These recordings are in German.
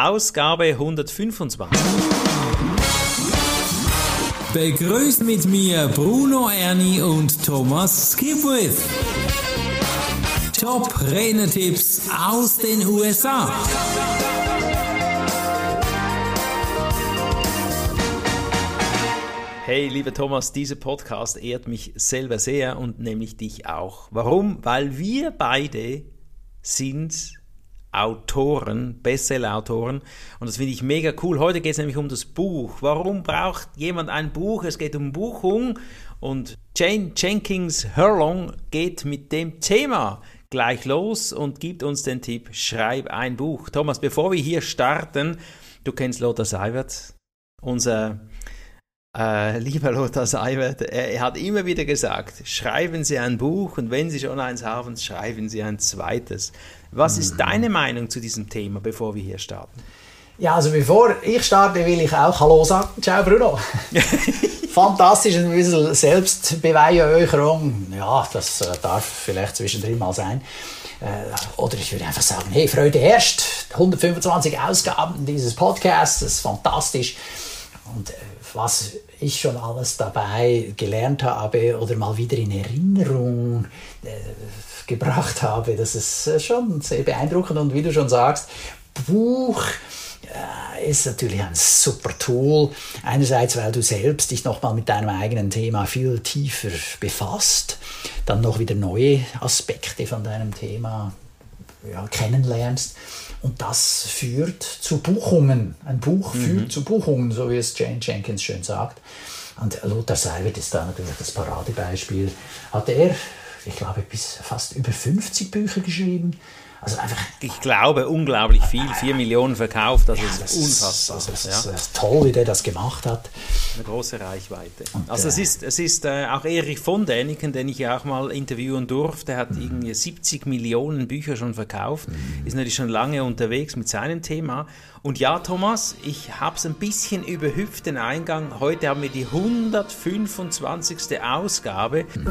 Ausgabe 125. Begrüßt mit mir Bruno Erni und Thomas Skipwith. Top Rennertipps aus den USA. Hey, lieber Thomas, dieser Podcast ehrt mich selber sehr und nämlich dich auch. Warum? Weil wir beide sind Autoren, Bestseller-Autoren. Und das finde ich mega cool. Heute geht es nämlich um das Buch. Warum braucht jemand ein Buch? Es geht um Buchung. Und Jane Jenkins Hurlong geht mit dem Thema gleich los und gibt uns den Tipp, schreib ein Buch. Thomas, bevor wir hier starten, du kennst Lothar Seiwert, unser äh, lieber Lothar Seiwert, er, er, hat immer wieder gesagt, schreiben Sie ein Buch und wenn Sie schon eins haben, schreiben Sie ein zweites. Was mhm. ist deine Meinung zu diesem Thema, bevor wir hier starten? Ja, also bevor ich starte, will ich auch Hallo sagen. Ciao Bruno. Fantastisch, ein bisschen Selbstbeweihräucherung. Ja, das äh, darf vielleicht zwischendrin mal sein. Äh, oder ich würde einfach sagen, hey, Freude herrscht. 125 Ausgaben dieses Podcasts, das ist fantastisch. Und äh, was ich schon alles dabei gelernt habe oder mal wieder in Erinnerung äh, gebracht habe, das ist äh, schon sehr beeindruckend. Und wie du schon sagst, Buch äh, ist natürlich ein super Tool. Einerseits, weil du selbst dich nochmal mit deinem eigenen Thema viel tiefer befasst, dann noch wieder neue Aspekte von deinem Thema ja, kennenlernst. Und das führt zu Buchungen. Ein Buch mhm. führt zu Buchungen, so wie es Jane Jenkins schön sagt. Und Lothar Seiwert ist da natürlich das Paradebeispiel. Hat er, ich glaube, bis fast über 50 Bücher geschrieben. Also einfach, ich glaube, unglaublich viel, vier Millionen verkauft, das ja, ist das unfassbar. Ist, das ist, ja. ist toll, wie der das gemacht hat. Eine große Reichweite. Und, also es äh, ist, es ist äh, auch Erich von Däniken, den ich ja auch mal interviewen durfte, hat mhm. irgendwie 70 Millionen Bücher schon verkauft, mhm. ist natürlich schon lange unterwegs mit seinem Thema. Und ja, Thomas, ich habe es ein bisschen überhüpft, den Eingang. Heute haben wir die 125. Ausgabe. Mhm.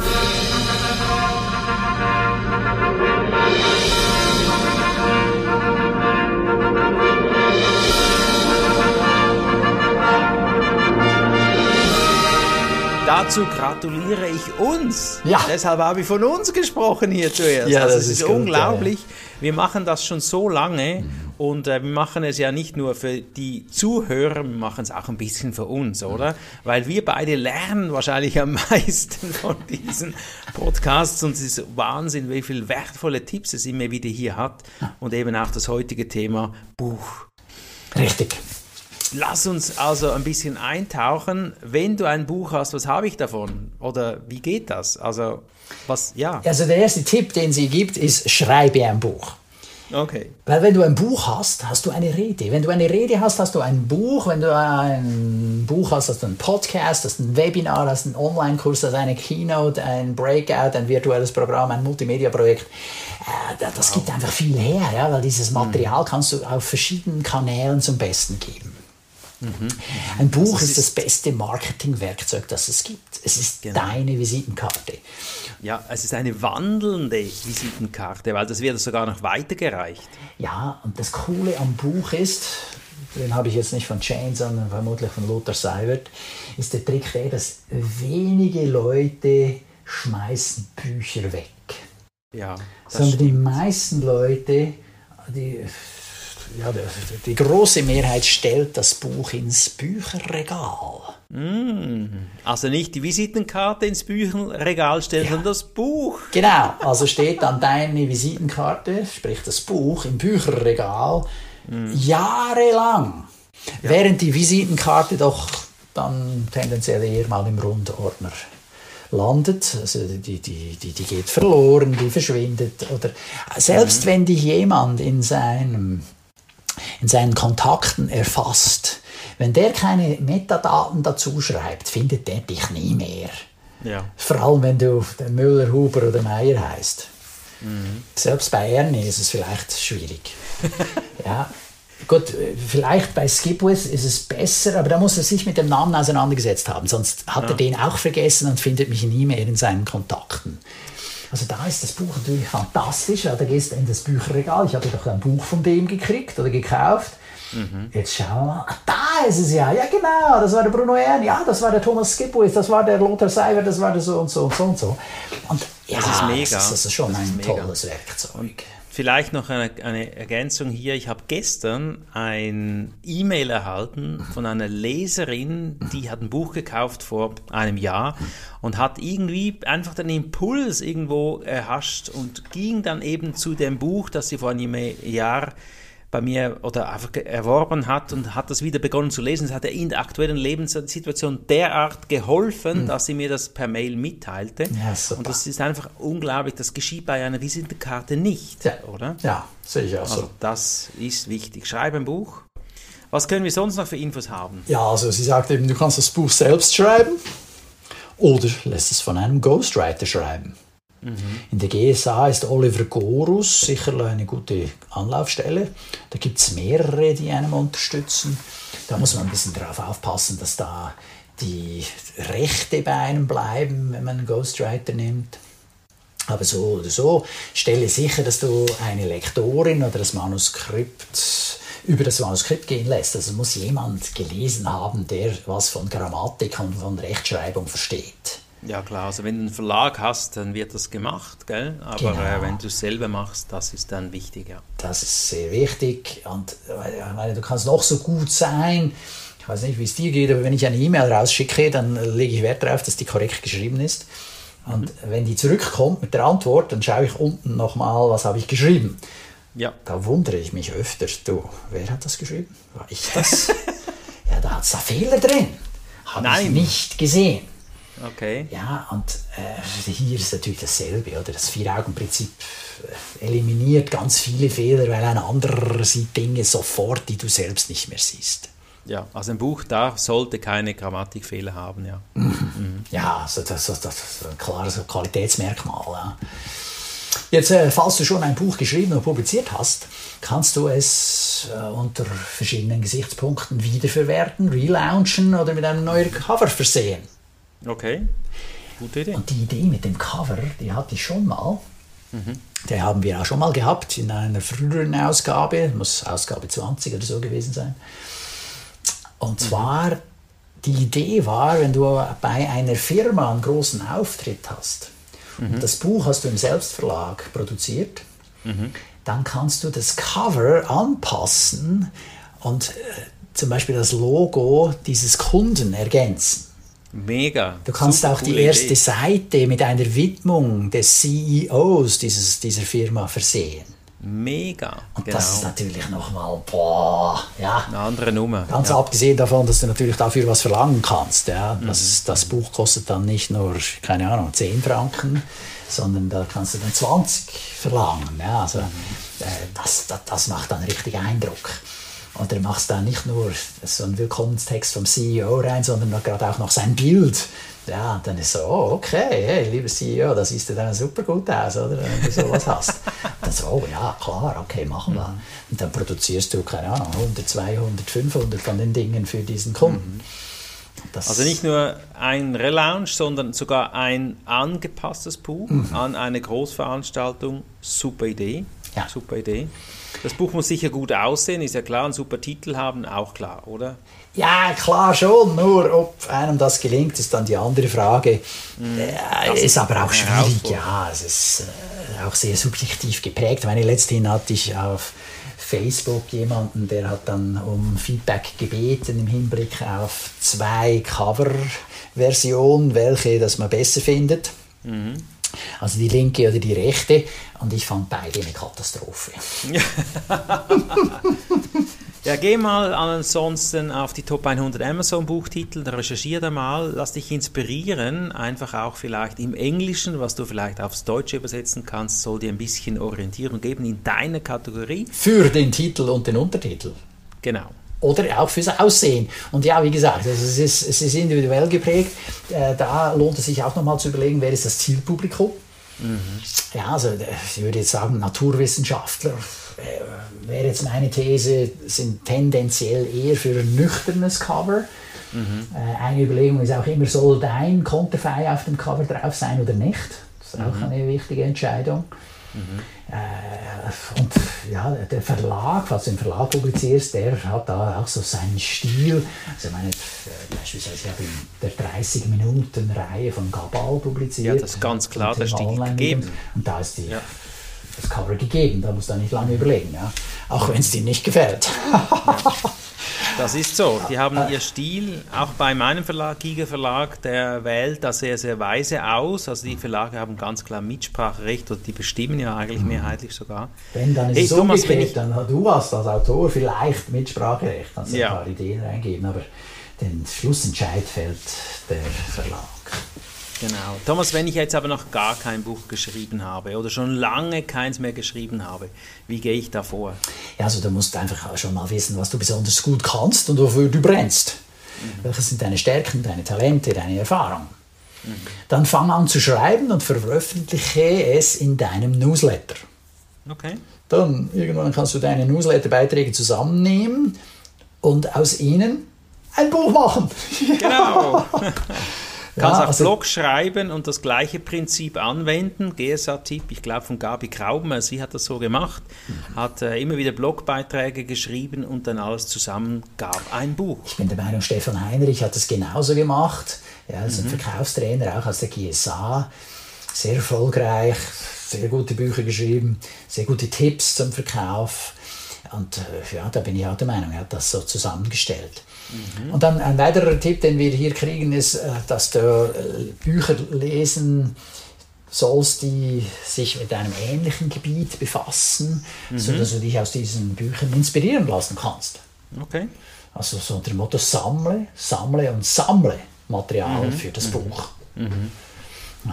Dazu gratuliere ich uns. Ja. Deshalb habe ich von uns gesprochen hier zuerst. Ja, also das ist, ist unglaublich. Gut, ja. Wir machen das schon so lange und äh, wir machen es ja nicht nur für die Zuhörer, wir machen es auch ein bisschen für uns, oder? Weil wir beide lernen wahrscheinlich am meisten von diesen Podcasts und es ist Wahnsinn, wie viele wertvolle Tipps es immer wieder hier hat und eben auch das heutige Thema Buch. Richtig. Lass uns also ein bisschen eintauchen. Wenn du ein Buch hast, was habe ich davon? Oder wie geht das? Also, was, ja. Also, der erste Tipp, den sie gibt, ist, schreibe ein Buch. Okay. Weil wenn du ein Buch hast, hast du eine Rede. Wenn du eine Rede hast, hast du ein Buch. Wenn du ein Buch hast, hast du einen Podcast, hast ein Webinar, hast einen Online-Kurs, hast eine Keynote, ein Breakout, ein virtuelles Programm, ein Multimedia-Projekt. Äh, das gibt einfach viel her, ja, weil dieses Material kannst du auf verschiedenen Kanälen zum Besten geben. Mhm. Ein Buch also ist, ist, das beste Marketingwerkzeug, das es gibt. Es ist genau. deine Visitenkarte. Ja, es ist eine wandelnde Visitenkarte, weil das wird sogar noch weitergereicht. Ja, und das Coole am Buch ist, den habe ich jetzt nicht von Jane, sondern vermutlich von Lothar Seiwert, ist der Trick der, dass wenige Leute schmeißen Bücher weg. Ja, sondern stimmt. die meisten Leute, die ja, die große Mehrheit stellt das Buch ins Bücherregal. Mm. Also nicht die Visitenkarte ins Bücherregal stellen, ja. sondern das Buch. Genau, also steht dann deine Visitenkarte, sprich das Buch, im Bücherregal mm. jahrelang. Ja. Während die Visitenkarte doch dann tendenziell eher mal im Rundordner landet, also die, die, die, die geht verloren, die verschwindet. Oder selbst mhm. wenn dich jemand in seinem in seinen Kontakten erfasst. Wenn der keine Metadaten dazu schreibt, findet der dich nie mehr. Ja. Vor allem, wenn du der Müller, Huber oder Meier heißt. Mhm. Selbst bei Ernie ist es vielleicht schwierig. ja. Gut, vielleicht bei Skipwith ist es besser, aber da muss er sich mit dem Namen auseinandergesetzt haben, sonst hat ja. er den auch vergessen und findet mich nie mehr in seinen Kontakten. Also da ist das Buch natürlich fantastisch, weil da gehst du in das Bücherregal. Ich habe doch ein Buch von dem gekriegt oder gekauft. Jetzt schauen wir mal. Ah, da ist es ja. Ja, genau. Das war der Bruno Ern. Ja, das war der Thomas Skipwith. Das war der Lothar Seiber. Das war der so und so und so und so. Und ja, Das ist mega. Das ist, das ist schon Das ist ein mega. tolles Werkzeug. Vielleicht noch eine, eine Ergänzung hier. Ich habe gestern ein E-Mail erhalten von einer Leserin, die hat ein Buch gekauft vor einem Jahr und hat irgendwie einfach den Impuls irgendwo erhascht und ging dann eben zu dem Buch, das sie vor einem Jahr bei mir oder einfach erworben hat und hat das wieder begonnen zu lesen. Es hat ihr in der aktuellen Lebenssituation derart geholfen, dass sie mir das per Mail mitteilte. Ja, und das ist einfach unglaublich. Das geschieht bei einer Visitenkarte nicht, Ja. oder? Ja, sehe ich auch so. Also das ist wichtig. Schreib ein Buch. Was können wir sonst noch für Infos haben? Ja, also sie sagt eben, du kannst das Buch selbst schreiben oder lässt es von einem Ghostwriter schreiben. In der GSA ist Oliver Gorus sicher eine gute Anlaufstelle. Da gibt es mehrere, die einem unterstützen. Da muss man ein bisschen darauf aufpassen, dass da die Rechte bei einem bleiben, wenn man einen Ghostwriter nimmt. Aber so oder so, stelle sicher, dass du eine Lektorin oder das Manuskript über das Manuskript gehen lässt. Also muss jemand gelesen haben, der was von Grammatik und von Rechtschreibung versteht. Ja klar, also wenn du einen Verlag hast, dann wird das gemacht, gell? Aber Genau. äh, wenn du es selber machst, das ist dann wichtig, ja. Das ist sehr wichtig. Und äh, ich meine, du kannst noch so gut sein. Ich weiß nicht, wie es dir geht, aber wenn ich eine E-Mail rausschicke, dann äh, lege ich Wert darauf, dass die korrekt geschrieben ist. Und wenn die zurückkommt mit der Antwort, dann schaue ich unten nochmal, was habe ich geschrieben. Ja, Da wundere ich mich öfter. Du, wer hat das geschrieben? War ich das? ja, da hat es da Fehler drin. Habe ich nicht gesehen. Okay. Ja, und äh, hier ist natürlich dasselbe, oder? Das Vier-Augen-Prinzip äh, eliminiert ganz viele Fehler, weil ein anderer sieht Dinge sofort, die du selbst nicht mehr siehst. Ja, also ein Buch, da sollte keine Grammatikfehler haben, ja. Ja, also das, das, das ist ein klares Qualitätsmerkmal. Ja. Jetzt, äh, falls du schon ein Buch geschrieben und publiziert hast, kannst du es äh, unter verschiedenen Gesichtspunkten wiederverwerten, relaunchen oder mit einem neuen Cover versehen. Okay, gute Idee. Und die Idee mit dem Cover, die hatte ich schon mal. Die haben wir auch schon mal gehabt in einer früheren Ausgabe, muss Ausgabe 20 oder so gewesen sein. Und zwar, die Idee war, wenn du bei einer Firma einen großen Auftritt hast, und das Buch hast du im Selbstverlag produziert, dann kannst du das Cover anpassen und äh, zum Beispiel das Logo dieses Kunden ergänzen. Mega. Du kannst Super auch die erste Idee. Seite mit einer Widmung des CEOs dieses, dieser Firma versehen. Mega. Und genau. das ist natürlich nochmal, boah, ja. eine andere Nummer. Ganz ja. abgesehen davon, dass du natürlich dafür was verlangen kannst. Ja. Mhm. Das, das Buch kostet dann nicht nur, keine Ahnung, 10 Franken, sondern da kannst du dann 20 verlangen. Ja. Also, Mhm. äh, das, das, das macht dann richtig Eindruck. Und du machst da nicht nur so einen Willkommenstext vom CEO rein, sondern gerade auch noch sein Bild. Ja, und dann ist so, oh, okay, hey, lieber CEO, da siehst du dann super gut aus, oder? Wenn du sowas hast. Dann so, oh ja, klar, okay, machen wir. Und dann produzierst du, keine Ahnung, 100, 200, 500 von den Dingen für diesen Kunden. Das, Also nicht nur ein Relaunch, sondern sogar ein angepasstes Buch an eine Großveranstaltung. Super Idee. Ja. Super Idee. Das Buch muss sicher gut aussehen, ist ja klar, einen super Titel haben, auch klar, oder? Ja, klar schon, nur ob einem das gelingt, ist dann die andere Frage. Äh, Das ist aber auch schwierig, ja, es ist äh, auch sehr subjektiv geprägt. Meine letzthin hatte ich auf Facebook jemanden, der hat dann um Feedback gebeten im Hinblick auf zwei Cover-Versionen, welche das man besser findet. Also die linke oder die rechte. Und ich fand beide eine Katastrophe. Ja, geh mal ansonsten auf die Top 100 Amazon Buchtitel, recherchiere da mal, lass dich inspirieren, einfach auch vielleicht im Englischen, was du vielleicht aufs Deutsche übersetzen kannst, soll dir ein bisschen Orientierung geben in deiner Kategorie. Für den Titel und den Untertitel. Genau. Oder auch fürs Aussehen. Und ja, wie gesagt, also es, ist, es ist individuell geprägt. Äh, da lohnt es sich auch nochmal zu überlegen, wer ist das Zielpublikum. Ja, also äh, ich würde jetzt sagen, Naturwissenschaftler, äh, wäre jetzt meine These, sind tendenziell eher für ein nüchternes Cover. Äh, eine Überlegung ist auch immer, soll dein Konterfei auf dem Cover drauf sein oder nicht? Das ist auch eine wichtige Entscheidung. Äh, und ja, der Verlag, falls du im Verlag publizierst, der hat da auch so seinen Stil. Also ich meine, äh, beispielsweise ich habe in der 30-Minuten-Reihe von Gabal publiziert. Ja, das ist ganz klar der Stil gegeben. Und da ist die, Ja. das Cover gegeben, da musst du nicht lange überlegen. Ja? Auch wenn es dir nicht gefällt. Das ist so. Die haben ihr Stil, auch bei meinem Verlag, Giga Verlag, der wählt das sehr, sehr weise aus. Also die Verlage haben ganz klar Mitspracherecht und die bestimmen ja eigentlich mehrheitlich sogar. Wenn, dann ist Hey, es Thomas, umgekehrt, ich- dann du hast als Autor vielleicht Mitspracherecht, kannst du Ja. ein paar Ideen reingeben, aber den Schlussentscheid fällt der Verlag. Genau. Thomas, wenn ich jetzt aber noch gar kein Buch geschrieben habe oder schon lange keins mehr geschrieben habe, wie gehe ich da vor? Ja, also du musst einfach schon mal wissen, was du besonders gut kannst und wofür du brennst. Welche sind deine Stärken, deine Talente, deine Erfahrung? Dann fang an zu schreiben und veröffentliche es in deinem Newsletter. Okay. Dann irgendwann kannst du deine Newsletter-Beiträge zusammennehmen und aus ihnen ein Buch machen. Genau. Kannst auch also- Blog schreiben und das gleiche Prinzip anwenden. GSA-Tipp, ich glaube von Gabi Krauben, sie hat das so gemacht, hat äh, immer wieder Blogbeiträge geschrieben und dann alles zusammen gab ein Buch. Ich bin der Meinung, Stefan Heinrich hat das genauso gemacht. Ja, ist ein Verkaufstrainer, auch aus der GSA. Sehr erfolgreich, sehr gute Bücher geschrieben, sehr gute Tipps zum Verkauf. Und äh, ja, da bin ich auch der Meinung, er hat das so zusammengestellt. Und dann ein weiterer Tipp, den wir hier kriegen, ist, äh, dass du äh, Bücher lesen sollst, die sich mit einem ähnlichen Gebiet befassen, sodass du dich aus diesen Büchern inspirieren lassen kannst. Okay. Also so unter dem Motto sammle, sammle und sammle Material für das Buch. Ja,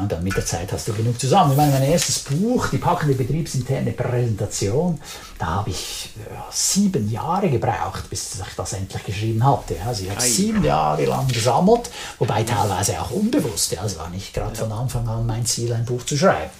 und dann mit der Zeit hast du genug zusammen. Ich meine, mein erstes Buch, die packende betriebsinterne Präsentation, da habe ich ja, sieben Jahre gebraucht, bis ich das endlich geschrieben hatte. Ja, Also ich habe Ei. sieben Jahre lang gesammelt, wobei teilweise auch unbewusst. Ja, es war nicht gerade von Anfang an mein Ziel, ein Buch zu schreiben,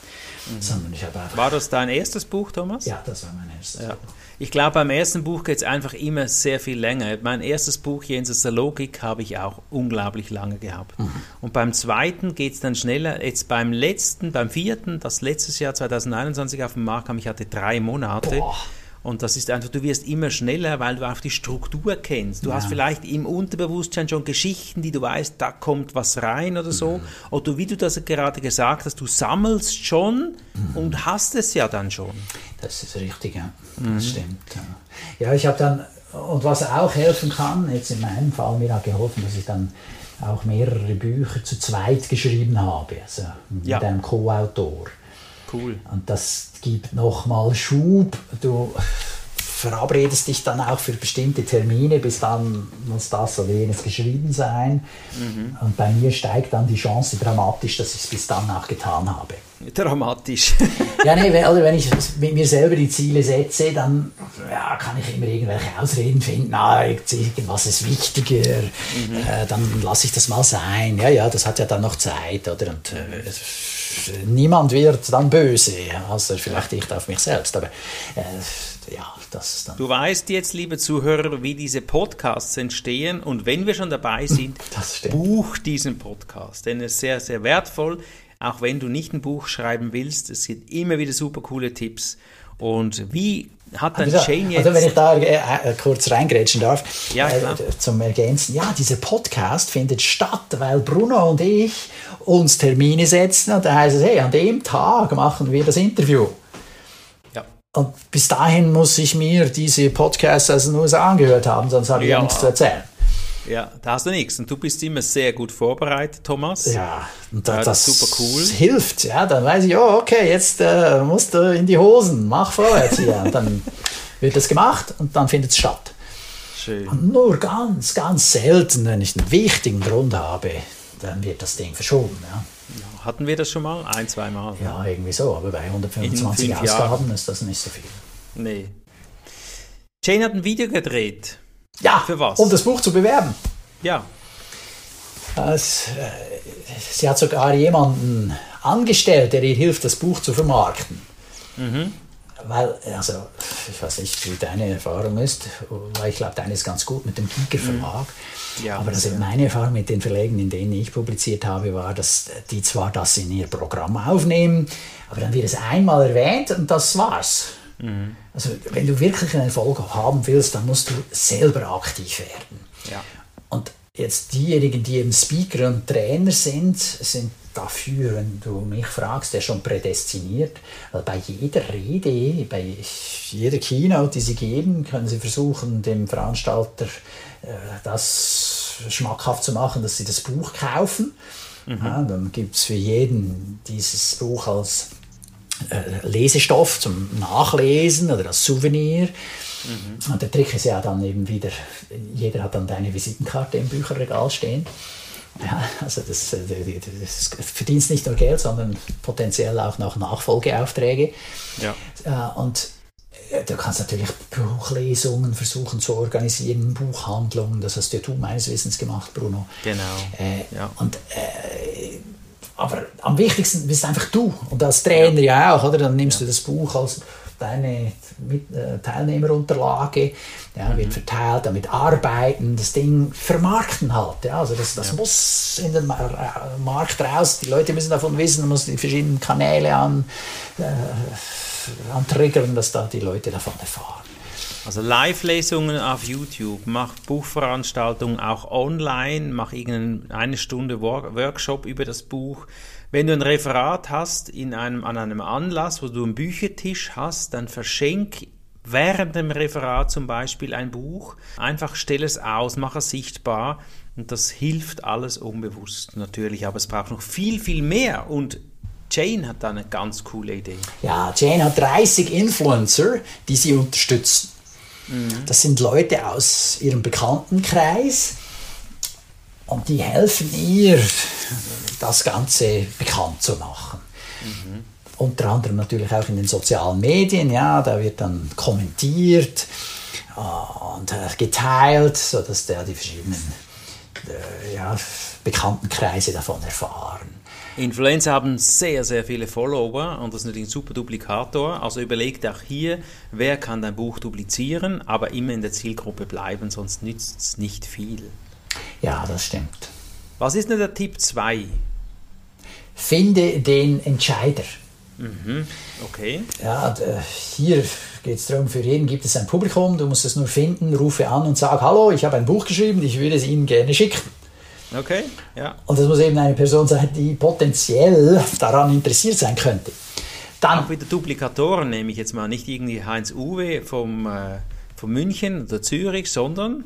sondern ich habe einfach... War das dein erstes Buch, Thomas? Ja, das war mein erstes Ja. Buch. Ich glaube, beim ersten Buch geht es einfach immer sehr viel länger. Mein erstes Buch, Jenseits der Logik, habe ich auch unglaublich lange gehabt. Mhm. Und beim zweiten geht es dann schneller. Jetzt beim letzten, beim vierten, das letztes Jahr 2021 auf dem Markt kam, ich hatte drei Monate. Boah. Und das ist einfach, du wirst immer schneller, weil du auch die Struktur kennst. Du hast vielleicht im Unterbewusstsein schon Geschichten, die du weißt, da kommt was rein oder so. Oder wie du das gerade gesagt hast, du sammelst schon und hast es ja dann schon. Das ist richtig, ja. Das stimmt. Ja, ja ich habe dann, und was auch helfen kann, jetzt in meinem Fall, mir hat geholfen, dass ich dann auch mehrere Bücher zu zweit geschrieben habe, also mit Ja. einem Co-Autor. Cool. Und das gibt nochmal Schub. Du verabredest dich dann auch für bestimmte Termine, bis dann muss das oder jenes geschrieben sein. Und bei mir steigt dann die Chance dramatisch, dass ich es bis dann auch getan habe. Dramatisch. Ja, nee, weil- wenn ich mit mir selber die Ziele setze, dann ja, kann ich immer irgendwelche Ausreden finden. Na, irgendwas ist wichtiger, äh, dann lasse ich das mal sein. Ja, ja, das hat ja dann noch Zeit, oder? Und äh, es- niemand wird dann böse, außer vielleicht ich auf mich selbst. Aber äh, ja, das ist dann. Du weißt jetzt, liebe Zuhörer, wie diese Podcasts entstehen. Und wenn wir schon dabei sind, buch diesen Podcast. Denn er ist sehr, sehr wertvoll. Auch wenn du nicht ein Buch schreiben willst, es gibt immer wieder super coole Tipps. Und wie hat dann Also, Jane jetzt... also wenn ich da äh, äh, kurz reingrätschen darf, Ja, klar. äh, zum Ergänzen. Ja, dieser Podcast findet statt, weil Bruno und ich uns Termine setzen und da heißt es, hey, an dem Tag machen wir das Interview. ja. Und bis dahin muss ich mir diese Podcasts aus den USA angehört haben, sonst habe ich Ja. nichts zu erzählen. Ja, da hast du nichts. Und du bist immer sehr gut vorbereitet, Thomas. Ja, und Ja, das, das ist super cool. hilft. Ja, dann weiß ich, oh, okay, jetzt äh, musst du in die Hosen, mach vorwärts hier. Und dann wird das gemacht und dann findet es statt. Schön. Nur ganz, ganz selten, wenn ich einen wichtigen Grund habe, dann wird das Ding verschoben. Ja, Hatten wir das schon mal? Ein, zwei Mal? ja irgendwie so. Aber bei 125 In fünf Ausgaben ist das nicht so viel. Nee. Jane hat ein Video gedreht. Ja, Für was? um das Buch zu bewerben. Ja. Es, äh, sie hat sogar jemanden angestellt, der ihr hilft, das Buch zu vermarkten. weil, also, ich weiß nicht, wie deine Erfahrung ist, weil ich glaube, deine ist ganz gut mit dem Giger Verlag. Mhm. Ja, aber also meine Erfahrung mit den Verlegen, in denen ich publiziert habe, war, dass die zwar das in ihr Programm aufnehmen, aber dann wird es einmal erwähnt und das war's. Mhm. Also, wenn du wirklich einen Erfolg haben willst, dann musst du selber aktiv werden. Ja. Und jetzt diejenigen, die eben Speaker und Trainer sind, sind dafür, wenn du mich fragst, der schon prädestiniert. Weil bei jeder Rede, bei jeder Keynote, die sie geben, können sie versuchen, dem Veranstalter äh, das schmackhaft zu machen, dass sie das Buch kaufen. Mhm. Ja, dann gibt es für jeden dieses Buch als äh, Lesestoff zum Nachlesen oder als Souvenir. Mhm. Und der Trick ist ja dann eben wieder, jeder hat dann deine Visitenkarte im Bücherregal stehen. Ja, also das, äh, das, verdienst nicht nur Geld, sondern potenziell auch noch Nachfolgeaufträge. Ja. Äh, und du kannst natürlich Buchlesungen versuchen zu organisieren, Buchhandlungen, das hast ja du meines Wissens gemacht, Bruno. Genau. Äh, ja. Und, äh, aber am wichtigsten bist einfach du und als Trainer ja, auch, oder? Dann nimmst du das Buch als deine äh, Teilnehmerunterlage, ja, wird mhm. verteilt, damit arbeiten, das Ding vermarkten halt. Ja, also das, das ja. muss in den äh, Markt raus, die Leute müssen davon wissen, man muss die verschiedenen Kanäle an, äh, antriggern, dass da die Leute davon erfahren. Also Live-Lesungen auf YouTube, mach Buchveranstaltungen auch online, mach irgendeine Stunde Workshop über das Buch. Wenn du ein Referat hast in einem, an einem Anlass, wo du einen Büchertisch hast, dann verschenk während dem Referat zum Beispiel ein Buch. Einfach stell es aus, mach es sichtbar und das hilft alles unbewusst natürlich. Aber es braucht noch viel, viel mehr und Jane hat da eine ganz coole Idee. Ja, Jane hat 30 Influencer, die sie unterstützen. Mhm. Das sind Leute aus ihrem Bekanntenkreis und die helfen ihr, das Ganze bekannt zu machen. Mhm. Unter anderem natürlich auch in den sozialen Medien, ja, da wird dann kommentiert äh, und äh, geteilt, sodass der die verschiedenen äh, ja, Bekanntenkreise davon erfahren. Influencer haben sehr, sehr viele Follower und das ist natürlich ein super Duplikator. Also überlegt auch hier, wer kann dein Buch duplizieren, aber immer in der Zielgruppe bleiben, sonst nützt es nicht viel. Ja, das stimmt. Was ist denn der Tipp 2? Finde den Entscheider. Mhm. Okay. Ja, hier geht es darum, für jeden gibt es ein Publikum, du musst es nur finden, rufe an und sag, hallo, ich habe ein Buch geschrieben, ich würde es Ihnen gerne schicken. Okay, ja. Und das muss eben eine Person sein, die potenziell daran interessiert sein könnte. Dann, Auch wieder Duplikatoren nehme ich jetzt mal, nicht irgendwie Heinz Uwe vom, äh, von München oder Zürich, sondern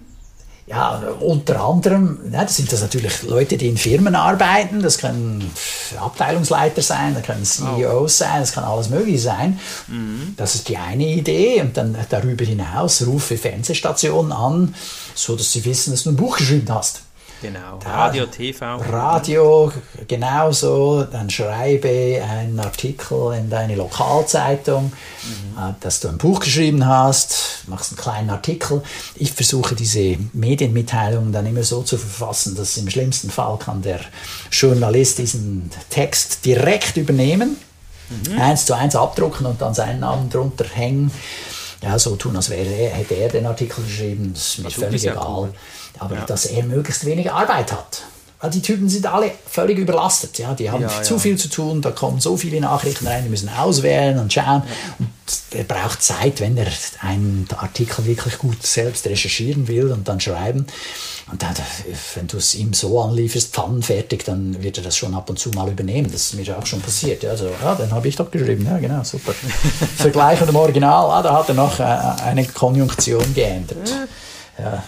ja, unter anderem, ja, das sind das natürlich Leute, die in Firmen arbeiten, das können Abteilungsleiter sein, das können CEOs sein, das kann alles mögliche sein. Mhm. Das ist die eine Idee und dann darüber hinaus rufe Fernsehstationen an, so dass sie wissen, dass du ein Buch geschrieben hast. Genau, Radio, TV. Radio, genauso. Dann schreibe einen Artikel in deine Lokalzeitung, mhm. Äh, dass du ein Buch geschrieben hast, machst einen kleinen Artikel. Ich versuche diese Medienmitteilungen dann immer so zu verfassen, dass im schlimmsten Fall kann der Journalist diesen Text direkt übernehmen, mhm. eins zu eins abdrucken und dann seinen Namen drunter hängen. Ja, so tun, als wäre er, hätte er den Artikel geschrieben, das ist mir also, völlig egal. Cool aber ja. dass er möglichst wenig Arbeit hat. Weil die Typen sind alle völlig überlastet. Ja? Die haben ja, zu viel zu tun, da kommen so viele Nachrichten rein, die müssen auswählen und schauen. Und er braucht Zeit, wenn er einen Artikel wirklich gut selbst recherchieren will und dann schreiben. Und dann, wenn du es ihm so anlieferst, pfannenfertig, dann wird er das schon ab und zu mal übernehmen. Das ist mir auch schon passiert. Also, ja, den habe ich doch geschrieben. Ja, genau, super. Vergleich mit dem Original, ah, da hat er noch äh, eine Konjunktion geändert. Ja,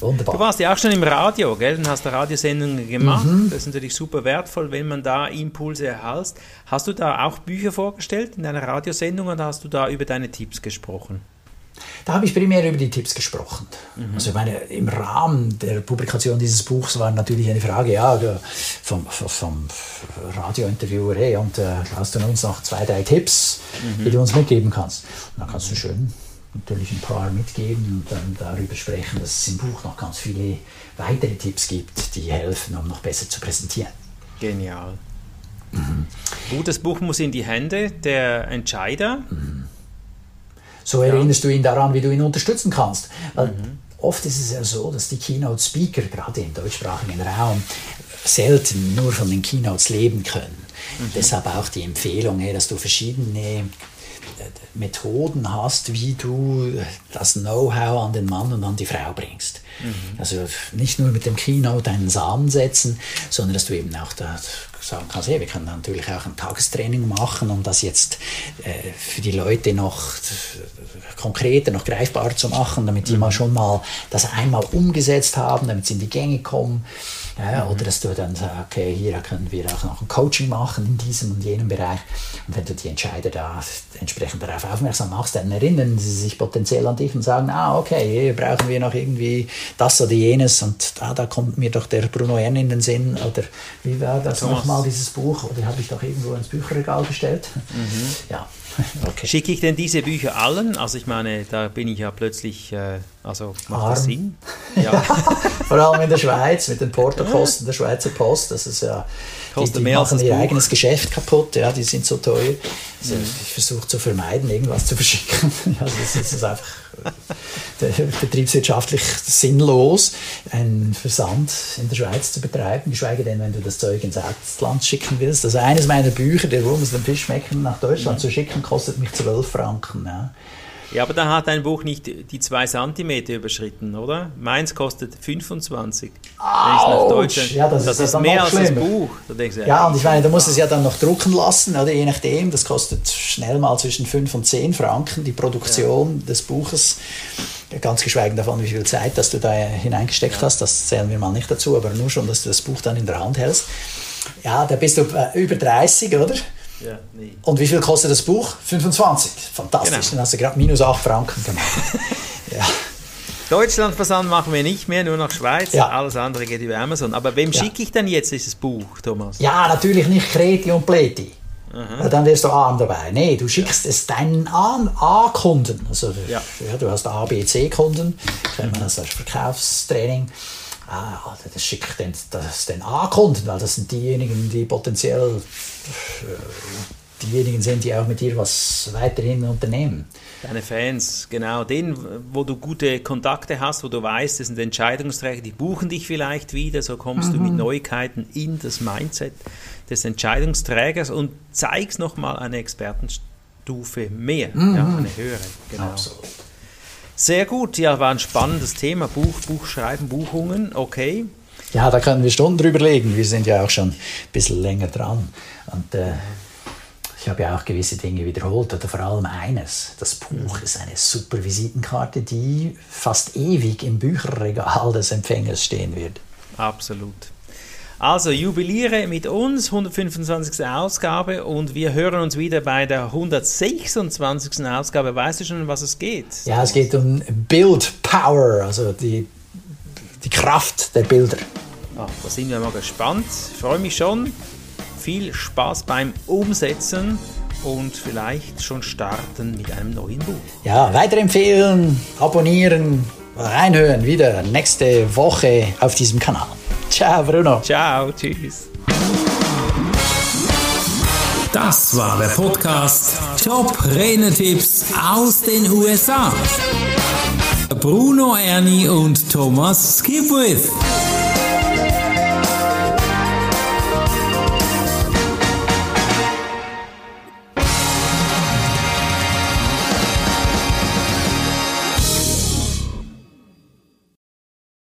Wunderbar. Du warst ja auch schon im Radio, gell? Und hast da Radiosendungen gemacht. Mhm. Das ist natürlich super wertvoll, wenn man da Impulse erhält. Hast du da auch Bücher vorgestellt in deiner Radiosendung oder hast du da über deine Tipps gesprochen? Da habe ich primär über die Tipps gesprochen. Mhm. Also ich meine, im Rahmen der Publikation dieses Buchs war natürlich eine Frage, ja, vom, vom Radiointerviewer, hey, und äh, hast du uns noch zwei, drei Tipps, mhm. die du uns mitgeben kannst? Und dann kannst du schön natürlich ein paar mitgeben und dann darüber sprechen, dass es im Buch noch ganz viele weitere Tipps gibt, die helfen, um noch besser zu präsentieren. Genial. Mhm. Gutes Buch muss in die Hände der Entscheider. Mhm. So erinnerst du ihn daran, wie du ihn unterstützen kannst. Weil oft ist es ja so, dass die Keynote-Speaker, gerade im deutschsprachigen Raum, selten nur von den Keynotes leben können. Deshalb auch die Empfehlung, dass du verschiedene Methoden hast, wie du das Know-how an den Mann und an die Frau bringst. Also nicht nur mit dem Keynote einen Samen setzen, sondern dass du eben auch da sagen kannst, hey, wir können natürlich auch ein Tagestraining machen, um das jetzt äh, für die Leute noch konkreter, noch greifbarer zu machen, damit die mal schon mal das einmal umgesetzt haben, damit sie in die Gänge kommen. Ja, Mhm. Oder dass du dann sagst, okay, hier können wir auch noch ein Coaching machen in diesem und jenem Bereich. Und wenn du die Entscheider da entsprechend darauf aufmerksam machst, dann erinnern sie sich potenziell an dich und sagen, ah, okay, hier brauchen wir noch irgendwie das oder jenes und ah, da kommt mir doch der Bruno Ern in den Sinn oder wie war das nochmal, dieses Buch? Oder habe ich doch irgendwo ins Bücherregal gestellt? Mhm. Ja, okay. Schicke ich denn diese Bücher allen? Also ich meine, da bin ich ja plötzlich, äh, also macht das Arm. Sinn? Ja. Vor allem in der Schweiz mit den Portokosten der Schweizer Post. Das ist ja, die, die machen das ihr Buch. eigenes Geschäft kaputt. Ja, die sind so teuer. Also Mhm. Ich versuche zu vermeiden, irgendwas zu verschicken. Ja, das, ist- das einfach betriebswirtschaftlich sinnlos, einen Versand in der Schweiz zu betreiben, geschweige denn, wenn du das Zeug ins Ausland schicken willst. Also eines meiner Bücher, der Wurm den Fisch schmecken, nach Deutschland zu schicken, kostet mich 12 Franken. Ja. Ja, aber da hat dein Buch nicht die zwei Zentimeter überschritten, oder? Meins kostet 25. Wenn ich nach Autsch! Deutschland, Ja, das ist ja ist dann mehr als das schlimmer. Buch. Du, Ja, und ich meine, du musst es ja dann noch drucken lassen, oder je nachdem. Das kostet schnell mal zwischen 5 und 10 Franken, die Produktion des Buches. Ganz geschweigen davon, wie viel Zeit dass du da hineingesteckt hast, das zählen wir mal nicht dazu, aber nur schon, dass du das Buch dann in der Hand hältst. Ja, da bist du äh, über 30, oder? Ja, nee. Und wie viel kostet das Buch? 25. Fantastisch, Genau. dann hast du gerade minus 8 Franken gemacht. ja. Deutschlandversand machen wir nicht mehr, nur nach Schweiz. Ja. Alles andere geht über Amazon. Aber wem Ja. schicke ich denn jetzt dieses Buch, Thomas? Ja, natürlich nicht Kreti und Pleti. Ja, Dann wärst du arm dabei. Nee, du schickst es deinen A-Kunden. Also, Ja. ja. du hast A, B, C-Kunden. Kennt man das als Verkaufstraining. Ah, das schickt den, das den A-Kunden, weil das sind diejenigen, die potenziell äh, diejenigen sind, die auch mit dir was weiterhin unternehmen. Deine Fans, genau. Den, wo du gute Kontakte hast, wo du weißt, das sind Entscheidungsträger, die buchen dich vielleicht wieder, so kommst du mit Neuigkeiten in das Mindset des Entscheidungsträgers und zeigst nochmal eine Expertenstufe mehr, ja, eine höhere. Genau. Absolut. Sehr gut, ja, war ein spannendes Thema. Buch, Buchschreiben, Buchungen, okay. Ja, da können wir Stunden drüber legen. Wir sind ja auch schon ein bisschen länger dran. Und äh, ich habe ja auch gewisse Dinge wiederholt. Oder vor allem eines. Das Buch ist eine super Visitenkarte, die fast ewig im Bücherregal des Empfängers stehen wird. Absolut. Also, jubiliere mit uns, 125. Ausgabe, und wir hören uns wieder bei der 126. Ausgabe. Weißt du schon, um was es geht? Ja, es geht um Build Power, also die, die Kraft der Bilder. Ah, da sind wir mal gespannt. Ich freue mich schon. Viel Spaß beim Umsetzen und vielleicht schon starten mit einem neuen Buch. Ja, weiterempfehlen, abonnieren, reinhören wieder nächste Woche auf diesem Kanal. Ciao, Bruno. Ciao, tschüss. Das war der Podcast Top Renetipps aus den USA. Bruno Ernie und Thomas Skipwith.